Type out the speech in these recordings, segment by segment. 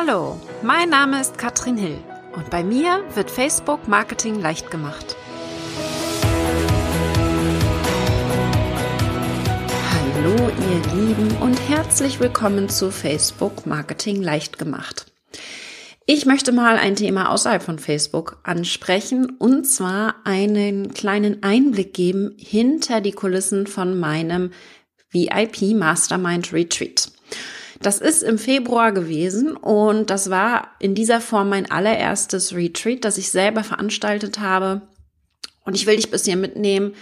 Hallo, mein Name ist Katrin Hill und bei mir wird Facebook Marketing leicht gemacht. Hallo ihr Lieben und herzlich willkommen zu Facebook Marketing leicht gemacht. Ich möchte mal ein Thema außerhalb von Facebook ansprechen und zwar einen kleinen Einblick geben hinter die Kulissen von meinem VIP Mastermind Retreat. Das ist im Februar gewesen und das war in dieser Form mein allererstes Retreat, das ich selber veranstaltet habe. Und ich will dich bis hier mitnehmen,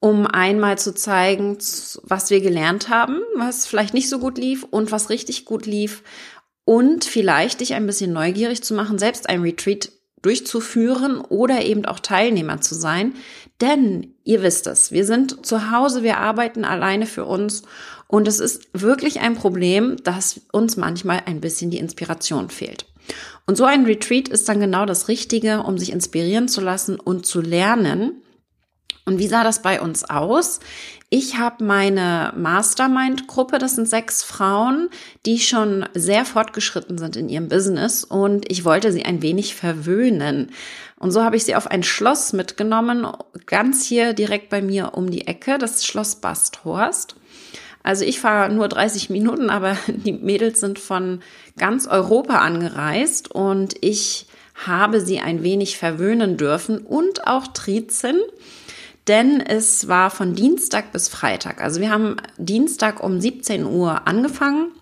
um einmal zu zeigen, was wir gelernt haben, was vielleicht nicht so gut lief und was richtig gut lief und vielleicht dich ein bisschen neugierig zu machen, selbst ein Retreat durchzuführen oder eben auch Teilnehmer zu sein. Denn ihr wisst es, wir sind zu Hause, wir arbeiten alleine für uns und es ist wirklich ein Problem, dass uns manchmal ein bisschen die Inspiration fehlt. Und so ein Retreat ist dann genau das Richtige, um sich inspirieren zu lassen und zu lernen. Und wie sah das bei uns aus? Ich habe meine Mastermind-Gruppe, das sind sechs Frauen, die schon sehr fortgeschritten sind in ihrem Business und ich wollte sie ein wenig verwöhnen. Und so habe ich sie auf ein Schloss mitgenommen, ganz hier direkt bei mir um die Ecke, das Schloss Basthorst. Also ich fahre nur 30 Minuten, aber die Mädels sind von ganz Europa angereist und ich habe sie ein wenig verwöhnen dürfen und auch trizen, denn es war von Dienstag bis Freitag. Also wir haben Dienstag um 17 Uhr angefangen,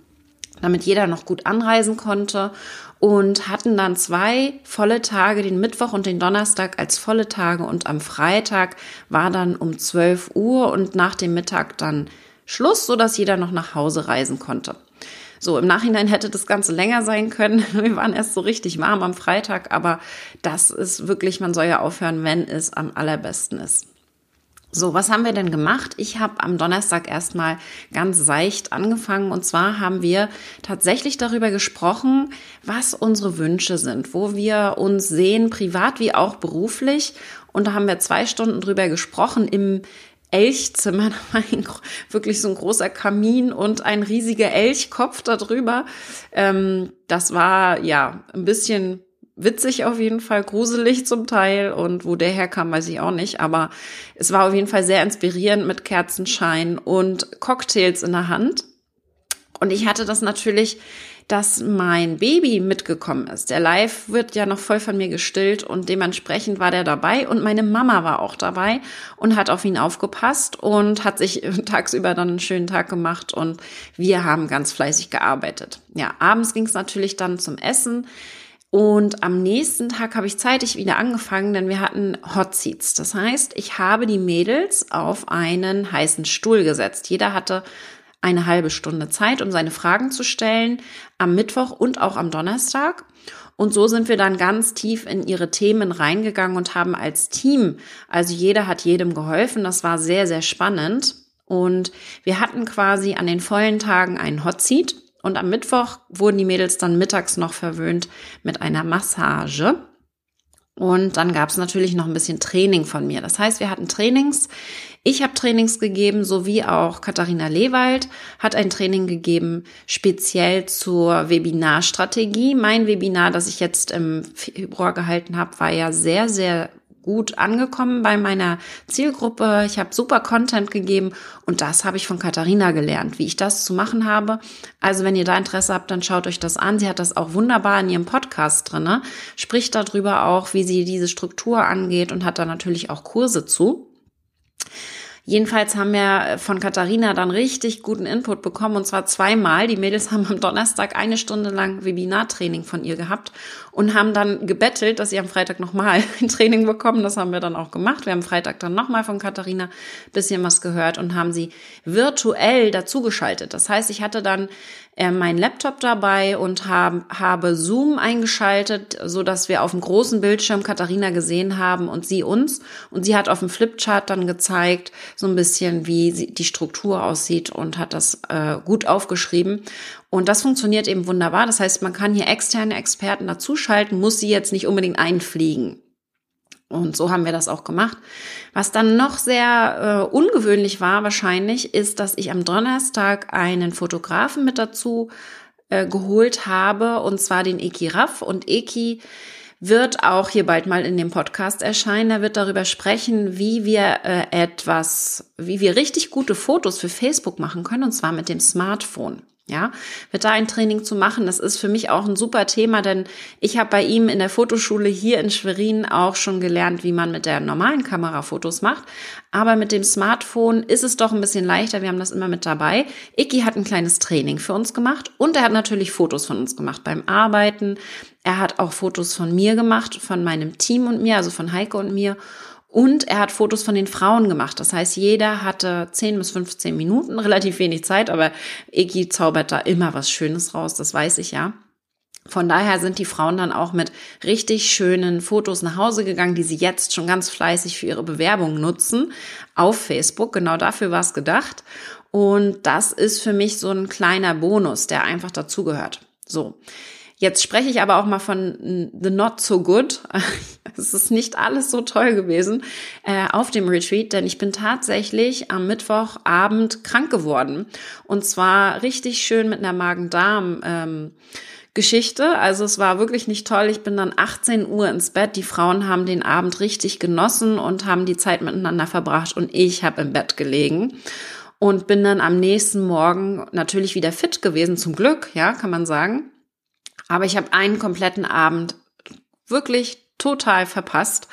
damit jeder noch gut anreisen konnte und hatten dann zwei volle Tage, den Mittwoch und den Donnerstag als volle Tage und am Freitag war dann um 12 Uhr und nach dem Mittag dann Schluss, so dass jeder noch nach Hause reisen konnte. So, im Nachhinein hätte das Ganze länger sein können. Wir waren erst so richtig warm am Freitag, aber das ist wirklich, man soll ja aufhören, wenn es am allerbesten ist. So, was haben wir denn gemacht? Ich habe am Donnerstag erstmal ganz seicht angefangen und zwar haben wir tatsächlich darüber gesprochen, was unsere Wünsche sind, wo wir uns sehen, privat wie auch beruflich. Und da haben wir zwei Stunden drüber gesprochen im Elchzimmer. Da war ein, wirklich so ein großer Kamin und ein riesiger Elchkopf darüber. Ähm, das war ja ein bisschen witzig auf jeden Fall, gruselig zum Teil und wo der herkam, weiß ich auch nicht, aber es war auf jeden Fall sehr inspirierend mit Kerzenschein und Cocktails in der Hand. Und ich hatte das natürlich dass mein Baby mitgekommen ist. Der Live wird ja noch voll von mir gestillt und dementsprechend war der dabei und meine Mama war auch dabei und hat auf ihn aufgepasst und hat sich tagsüber dann einen schönen Tag gemacht und wir haben ganz fleißig gearbeitet. Ja, abends ging es natürlich dann zum Essen. Und am nächsten Tag habe ich zeitig wieder angefangen, denn wir hatten Hot Seats. Das heißt, ich habe die Mädels auf einen heißen Stuhl gesetzt. Jeder hatte eine halbe Stunde Zeit, um seine Fragen zu stellen, am Mittwoch und auch am Donnerstag. Und so sind wir dann ganz tief in ihre Themen reingegangen und haben als Team, also jeder hat jedem geholfen. Das war sehr, sehr spannend. Und wir hatten quasi an den vollen Tagen einen Hot Seat. Und am Mittwoch wurden die Mädels dann mittags noch verwöhnt mit einer Massage. Und dann gab es natürlich noch ein bisschen Training von mir. Das heißt, wir hatten Trainings. Ich habe Trainings gegeben, sowie auch Katharina Lewald hat ein Training gegeben, speziell zur Webinarstrategie. Mein Webinar, das ich jetzt im Februar gehalten habe, war ja sehr, sehr gut angekommen bei meiner Zielgruppe. Ich habe super Content gegeben und das habe ich von Katharina gelernt, wie ich das zu machen habe. Also wenn ihr da Interesse habt, dann schaut euch das an. Sie hat das auch wunderbar in ihrem Podcast drinne, spricht darüber auch, wie sie diese Struktur angeht und hat da natürlich auch Kurse zu. Jedenfalls haben wir von Katharina dann richtig guten Input bekommen und zwar zweimal. Die Mädels haben am Donnerstag eine Stunde lang Webinartraining von ihr gehabt und haben dann gebettelt, dass sie am Freitag nochmal ein Training bekommen. Das haben wir dann auch gemacht. Wir haben Freitag dann nochmal von Katharina bisschen was gehört und haben sie virtuell dazugeschaltet. Das heißt, ich hatte dann äh, meinen Laptop dabei und hab, habe Zoom eingeschaltet, so dass wir auf dem großen Bildschirm Katharina gesehen haben und sie uns. Und sie hat auf dem Flipchart dann gezeigt, so ein bisschen, wie die Struktur aussieht und hat das äh, gut aufgeschrieben. Und das funktioniert eben wunderbar. Das heißt, man kann hier externe Experten dazuschalten, muss sie jetzt nicht unbedingt einfliegen. Und so haben wir das auch gemacht. Was dann noch sehr äh, ungewöhnlich war wahrscheinlich, ist, dass ich am Donnerstag einen Fotografen mit dazu äh, geholt habe, und zwar den Eki Raff. Und Eki wird auch hier bald mal in dem Podcast erscheinen. Er wird darüber sprechen, wie wir äh, etwas, wie wir richtig gute Fotos für Facebook machen können, und zwar mit dem Smartphone. Ja, wird da ein Training zu machen, das ist für mich auch ein super Thema, denn ich habe bei ihm in der Fotoschule hier in Schwerin auch schon gelernt, wie man mit der normalen Kamera Fotos macht. Aber mit dem Smartphone ist es doch ein bisschen leichter. Wir haben das immer mit dabei. Iki hat ein kleines Training für uns gemacht und er hat natürlich Fotos von uns gemacht beim Arbeiten. Er hat auch Fotos von mir gemacht, von meinem Team und mir, also von Heike und mir. Und er hat Fotos von den Frauen gemacht. Das heißt, jeder hatte 10 bis 15 Minuten, relativ wenig Zeit, aber Eki zaubert da immer was Schönes raus, das weiß ich ja. Von daher sind die Frauen dann auch mit richtig schönen Fotos nach Hause gegangen, die sie jetzt schon ganz fleißig für ihre Bewerbung nutzen auf Facebook. Genau dafür war es gedacht. Und das ist für mich so ein kleiner Bonus, der einfach dazugehört. So. Jetzt spreche ich aber auch mal von The Not So Good. Es ist nicht alles so toll gewesen äh, auf dem Retreat, denn ich bin tatsächlich am Mittwochabend krank geworden. Und zwar richtig schön mit einer Magen-Darm. Ähm, Geschichte. Also es war wirklich nicht toll. Ich bin dann 18 Uhr ins Bett. Die Frauen haben den Abend richtig genossen und haben die Zeit miteinander verbracht und ich habe im Bett gelegen und bin dann am nächsten Morgen natürlich wieder fit gewesen, zum Glück, ja, kann man sagen. Aber ich habe einen kompletten Abend wirklich total verpasst.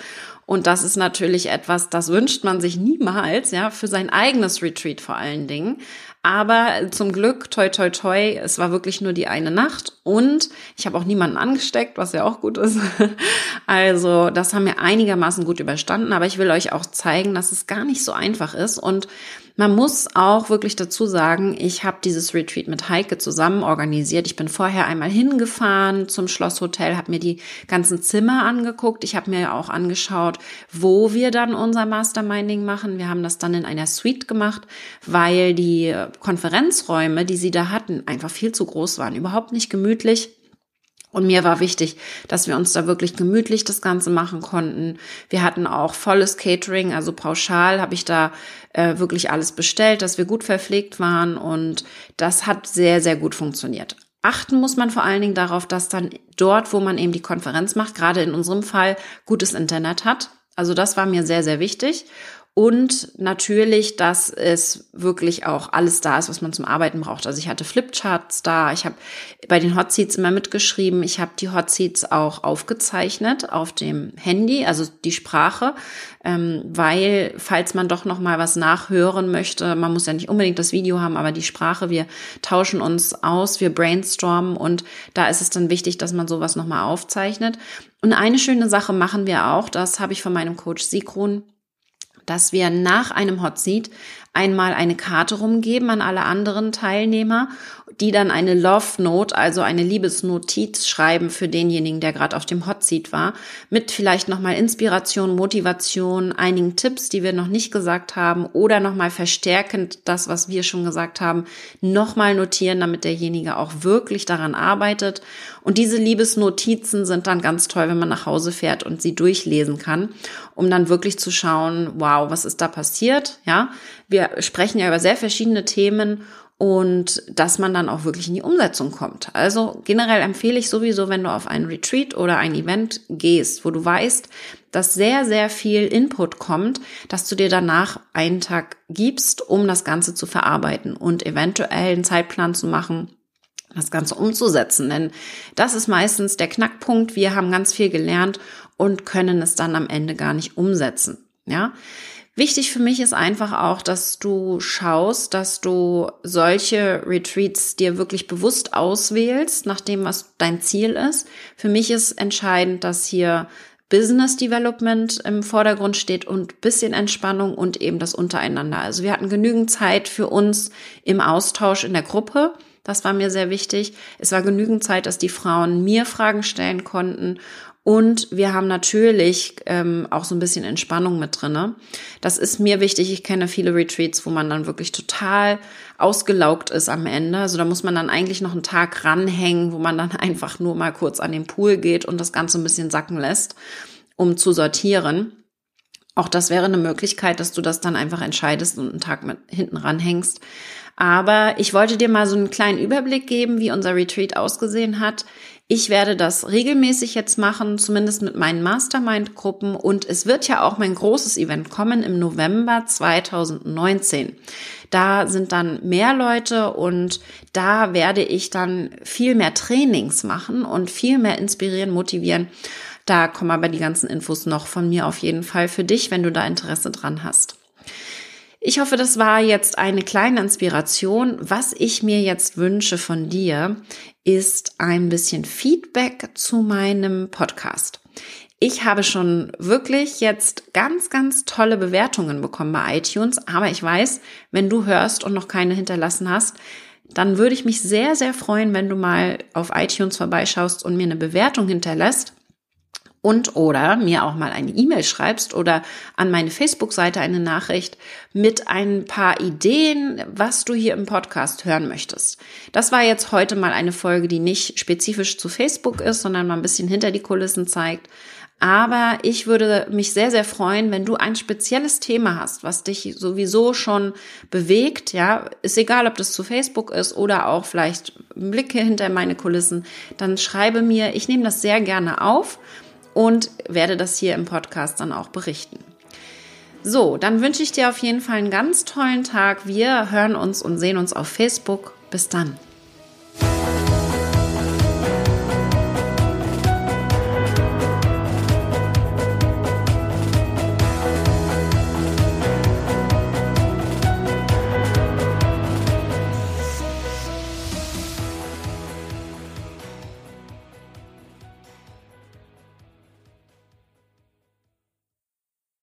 Und das ist natürlich etwas, das wünscht man sich niemals, ja, für sein eigenes Retreat vor allen Dingen. Aber zum Glück, toi, toi, toi, es war wirklich nur die eine Nacht und ich habe auch niemanden angesteckt, was ja auch gut ist. Also das haben wir einigermaßen gut überstanden, aber ich will euch auch zeigen, dass es gar nicht so einfach ist und man muss auch wirklich dazu sagen, ich habe dieses Retreat mit Heike zusammen organisiert. Ich bin vorher einmal hingefahren zum Schlosshotel, habe mir die ganzen Zimmer angeguckt. Ich habe mir auch angeschaut, wo wir dann unser Masterminding machen. Wir haben das dann in einer Suite gemacht, weil die Konferenzräume, die sie da hatten, einfach viel zu groß waren, überhaupt nicht gemütlich. Und mir war wichtig, dass wir uns da wirklich gemütlich das Ganze machen konnten. Wir hatten auch volles Catering, also pauschal habe ich da äh, wirklich alles bestellt, dass wir gut verpflegt waren und das hat sehr, sehr gut funktioniert. Achten muss man vor allen Dingen darauf, dass dann dort, wo man eben die Konferenz macht, gerade in unserem Fall gutes Internet hat. Also das war mir sehr, sehr wichtig. Und natürlich, dass es wirklich auch alles da ist, was man zum Arbeiten braucht. Also ich hatte Flipcharts da, ich habe bei den Hotseats immer mitgeschrieben, ich habe die Hotseats auch aufgezeichnet auf dem Handy, also die Sprache, ähm, weil falls man doch noch mal was nachhören möchte, man muss ja nicht unbedingt das Video haben, aber die Sprache, wir tauschen uns aus, wir brainstormen und da ist es dann wichtig, dass man sowas noch mal aufzeichnet. Und eine schöne Sache machen wir auch, das habe ich von meinem Coach Sigrun dass wir nach einem Hot Seat einmal eine Karte rumgeben an alle anderen Teilnehmer, die dann eine Love Note, also eine Liebesnotiz schreiben für denjenigen, der gerade auf dem Hot Seat war, mit vielleicht nochmal Inspiration, Motivation, einigen Tipps, die wir noch nicht gesagt haben oder nochmal verstärkend das, was wir schon gesagt haben, nochmal notieren, damit derjenige auch wirklich daran arbeitet. Und diese Liebesnotizen sind dann ganz toll, wenn man nach Hause fährt und sie durchlesen kann, um dann wirklich zu schauen, wow, was ist da passiert? Ja, wir sprechen ja über sehr verschiedene Themen und dass man dann auch wirklich in die Umsetzung kommt. Also generell empfehle ich sowieso, wenn du auf ein Retreat oder ein Event gehst, wo du weißt, dass sehr, sehr viel Input kommt, dass du dir danach einen Tag gibst, um das Ganze zu verarbeiten und eventuell einen Zeitplan zu machen, das Ganze umzusetzen. Denn das ist meistens der Knackpunkt. Wir haben ganz viel gelernt und können es dann am Ende gar nicht umsetzen. Ja, Wichtig für mich ist einfach auch, dass du schaust, dass du solche Retreats dir wirklich bewusst auswählst, nach dem, was dein Ziel ist. Für mich ist entscheidend, dass hier Business Development im Vordergrund steht und bisschen Entspannung und eben das Untereinander. Also wir hatten genügend Zeit für uns im Austausch in der Gruppe. Das war mir sehr wichtig. Es war genügend Zeit, dass die Frauen mir Fragen stellen konnten und wir haben natürlich ähm, auch so ein bisschen Entspannung mit drinne. Das ist mir wichtig. Ich kenne viele Retreats, wo man dann wirklich total ausgelaugt ist am Ende. Also da muss man dann eigentlich noch einen Tag ranhängen, wo man dann einfach nur mal kurz an den Pool geht und das Ganze ein bisschen sacken lässt, um zu sortieren. Auch das wäre eine Möglichkeit, dass du das dann einfach entscheidest und einen Tag mit hinten ranhängst. Aber ich wollte dir mal so einen kleinen Überblick geben, wie unser Retreat ausgesehen hat. Ich werde das regelmäßig jetzt machen, zumindest mit meinen Mastermind-Gruppen. Und es wird ja auch mein großes Event kommen im November 2019. Da sind dann mehr Leute und da werde ich dann viel mehr Trainings machen und viel mehr inspirieren, motivieren. Da kommen aber die ganzen Infos noch von mir auf jeden Fall für dich, wenn du da Interesse dran hast. Ich hoffe, das war jetzt eine kleine Inspiration. Was ich mir jetzt wünsche von dir, ist ein bisschen Feedback zu meinem Podcast. Ich habe schon wirklich jetzt ganz, ganz tolle Bewertungen bekommen bei iTunes, aber ich weiß, wenn du hörst und noch keine hinterlassen hast, dann würde ich mich sehr, sehr freuen, wenn du mal auf iTunes vorbeischaust und mir eine Bewertung hinterlässt und oder mir auch mal eine E-Mail schreibst oder an meine Facebook-Seite eine Nachricht mit ein paar Ideen, was du hier im Podcast hören möchtest. Das war jetzt heute mal eine Folge, die nicht spezifisch zu Facebook ist, sondern mal ein bisschen hinter die Kulissen zeigt. Aber ich würde mich sehr, sehr freuen, wenn du ein spezielles Thema hast, was dich sowieso schon bewegt. Ja, ist egal, ob das zu Facebook ist oder auch vielleicht Blicke hinter meine Kulissen. Dann schreibe mir. Ich nehme das sehr gerne auf und werde das hier im Podcast dann auch berichten. So, dann wünsche ich dir auf jeden Fall einen ganz tollen Tag. Wir hören uns und sehen uns auf Facebook. Bis dann.